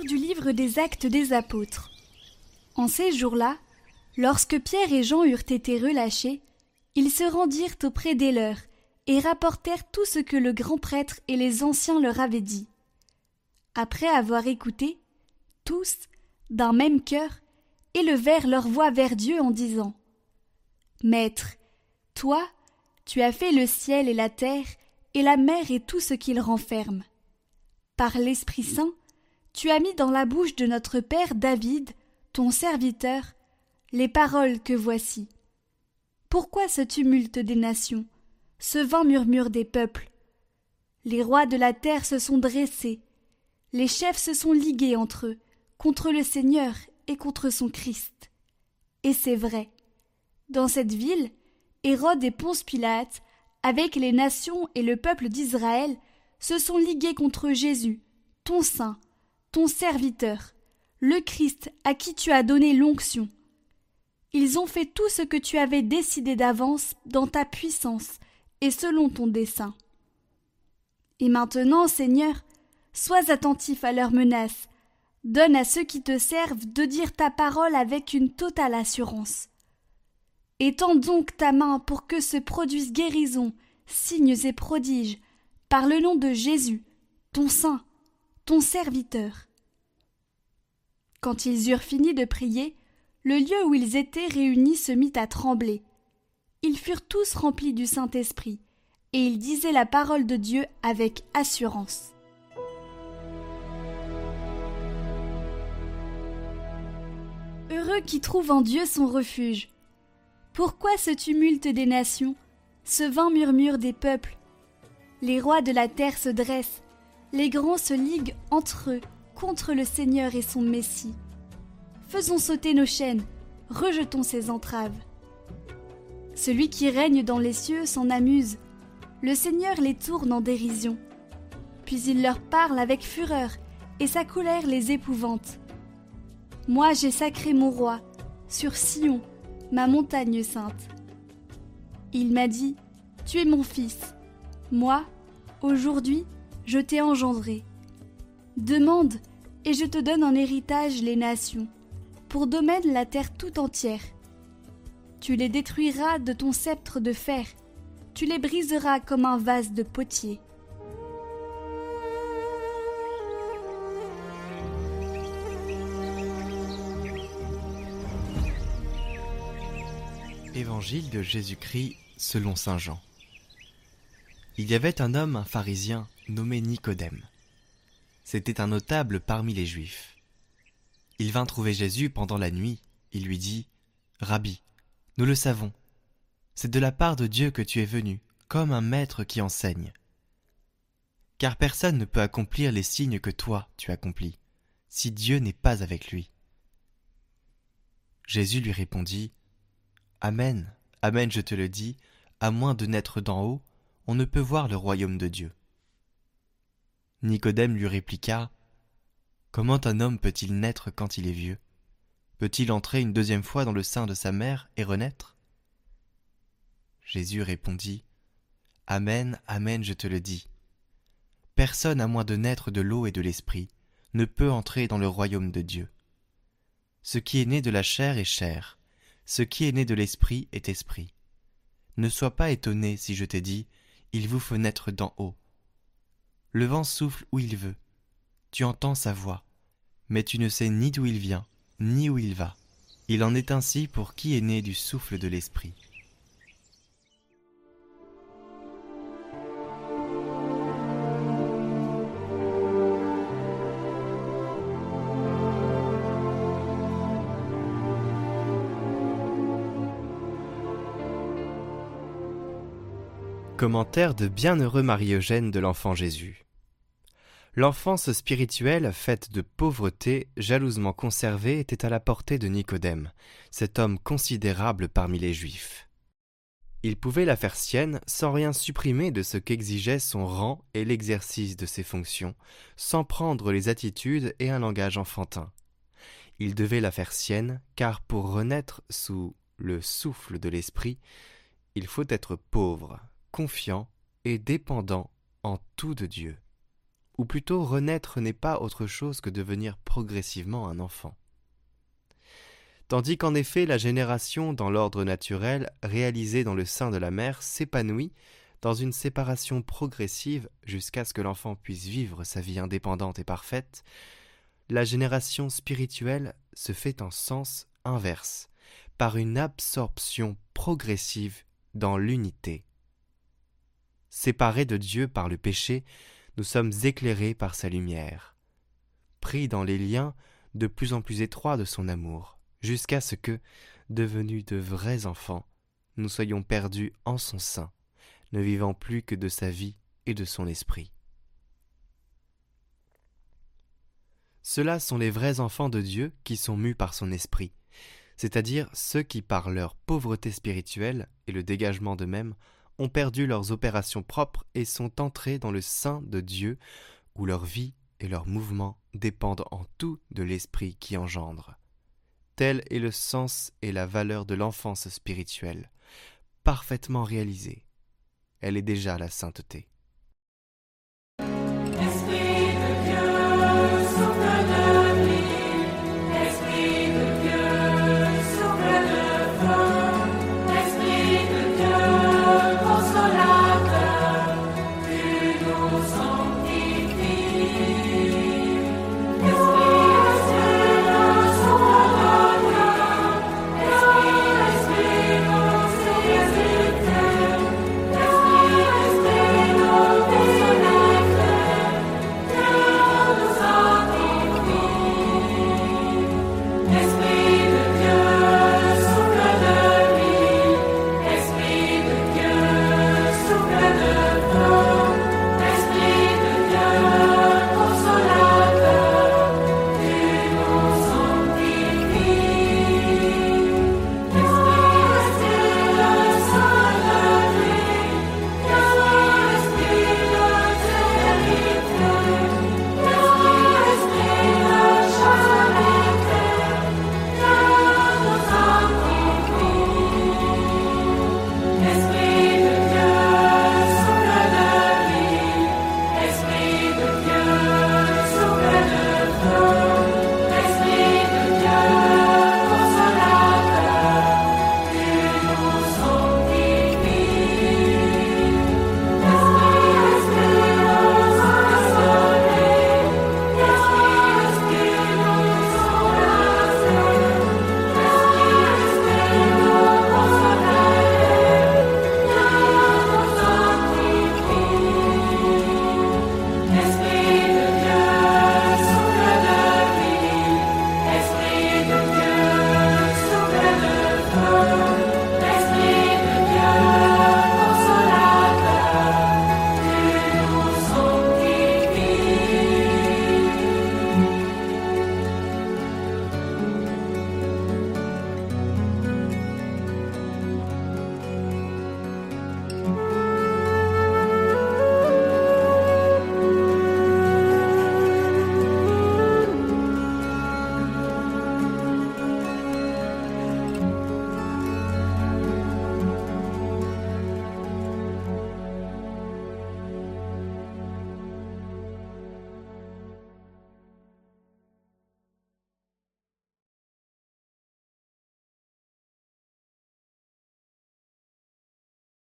des actes des apôtres. En ces jours-là, lorsque Pierre et Jean eurent été relâchés, ils se rendirent auprès des leurs et rapportèrent tout ce que le grand prêtre et les anciens leur avaient dit. Après avoir écouté, tous, d'un même cœur, élevèrent leur voix vers Dieu en disant Maître, toi, tu as fait le ciel et la terre, et la mer et tout ce qu'il renferme. Par l'Esprit Saint, tu as mis dans la bouche de notre Père David, ton serviteur, les paroles que voici. Pourquoi ce tumulte des nations, ce vent murmure des peuples? Les rois de la terre se sont dressés, les chefs se sont ligués entre eux, contre le Seigneur et contre son Christ. Et c'est vrai. Dans cette ville, Hérode et Ponce Pilate, avec les nations et le peuple d'Israël, se sont ligués contre Jésus, ton saint, ton serviteur, le Christ à qui tu as donné l'onction. Ils ont fait tout ce que tu avais décidé d'avance dans ta puissance et selon ton dessein. Et maintenant, Seigneur, sois attentif à leurs menaces, donne à ceux qui te servent de dire ta parole avec une totale assurance. Étends donc ta main pour que se produisent guérisons, signes et prodiges, par le nom de Jésus, ton saint, ton serviteur. Quand ils eurent fini de prier, le lieu où ils étaient réunis se mit à trembler. Ils furent tous remplis du Saint-Esprit, et ils disaient la parole de Dieu avec assurance. Heureux qui trouvent en Dieu son refuge. Pourquoi ce tumulte des nations, ce vent murmure des peuples? Les rois de la terre se dressent, les grands se liguent entre eux contre le Seigneur et son Messie. Faisons sauter nos chaînes, rejetons ses entraves. Celui qui règne dans les cieux s'en amuse, le Seigneur les tourne en dérision. Puis il leur parle avec fureur, et sa colère les épouvante. Moi j'ai sacré mon roi, sur Sion, ma montagne sainte. Il m'a dit, Tu es mon fils. Moi, aujourd'hui, je t'ai engendré. Demande, et je te donne en héritage les nations, pour domaine la terre tout entière. Tu les détruiras de ton sceptre de fer, tu les briseras comme un vase de potier. Évangile de Jésus-Christ selon Saint Jean. Il y avait un homme, un pharisien, nommé Nicodème. C'était un notable parmi les Juifs. Il vint trouver Jésus pendant la nuit. Il lui dit Rabbi, nous le savons. C'est de la part de Dieu que tu es venu, comme un maître qui enseigne. Car personne ne peut accomplir les signes que toi tu accomplis, si Dieu n'est pas avec lui. Jésus lui répondit Amen, Amen, je te le dis, à moins de naître d'en haut, on ne peut voir le royaume de Dieu. Nicodème lui répliqua Comment un homme peut-il naître quand il est vieux? Peut-il entrer une deuxième fois dans le sein de sa mère et renaître? Jésus répondit Amen, Amen, je te le dis. Personne à moins de naître de l'eau et de l'esprit ne peut entrer dans le royaume de Dieu. Ce qui est né de la chair est chair, ce qui est né de l'esprit est esprit. Ne sois pas étonné si je t'ai dit Il vous faut naître d'en haut. Le vent souffle où il veut. Tu entends sa voix, mais tu ne sais ni d'où il vient, ni où il va. Il en est ainsi pour qui est né du souffle de l'Esprit. Commentaire de Bienheureux Marie-Eugène de l'Enfant Jésus. L'enfance spirituelle, faite de pauvreté, jalousement conservée, était à la portée de Nicodème, cet homme considérable parmi les Juifs. Il pouvait la faire sienne sans rien supprimer de ce qu'exigeait son rang et l'exercice de ses fonctions, sans prendre les attitudes et un langage enfantin. Il devait la faire sienne, car pour renaître sous le souffle de l'esprit, il faut être pauvre, confiant et dépendant en tout de Dieu ou plutôt renaître n'est pas autre chose que devenir progressivement un enfant. Tandis qu'en effet la génération dans l'ordre naturel réalisée dans le sein de la mère s'épanouit dans une séparation progressive jusqu'à ce que l'enfant puisse vivre sa vie indépendante et parfaite, la génération spirituelle se fait en sens inverse, par une absorption progressive dans l'unité. Séparés de Dieu par le péché, nous sommes éclairés par sa lumière, pris dans les liens de plus en plus étroits de son amour, jusqu'à ce que, devenus de vrais enfants, nous soyons perdus en son sein, ne vivant plus que de sa vie et de son esprit. Ceux-là sont les vrais enfants de Dieu qui sont mus par son esprit, c'est-à-dire ceux qui, par leur pauvreté spirituelle et le dégagement d'eux-mêmes, ont perdu leurs opérations propres et sont entrés dans le sein de Dieu, où leur vie et leurs mouvements dépendent en tout de l'esprit qui engendre. Tel est le sens et la valeur de l'enfance spirituelle, parfaitement réalisée. Elle est déjà la sainteté.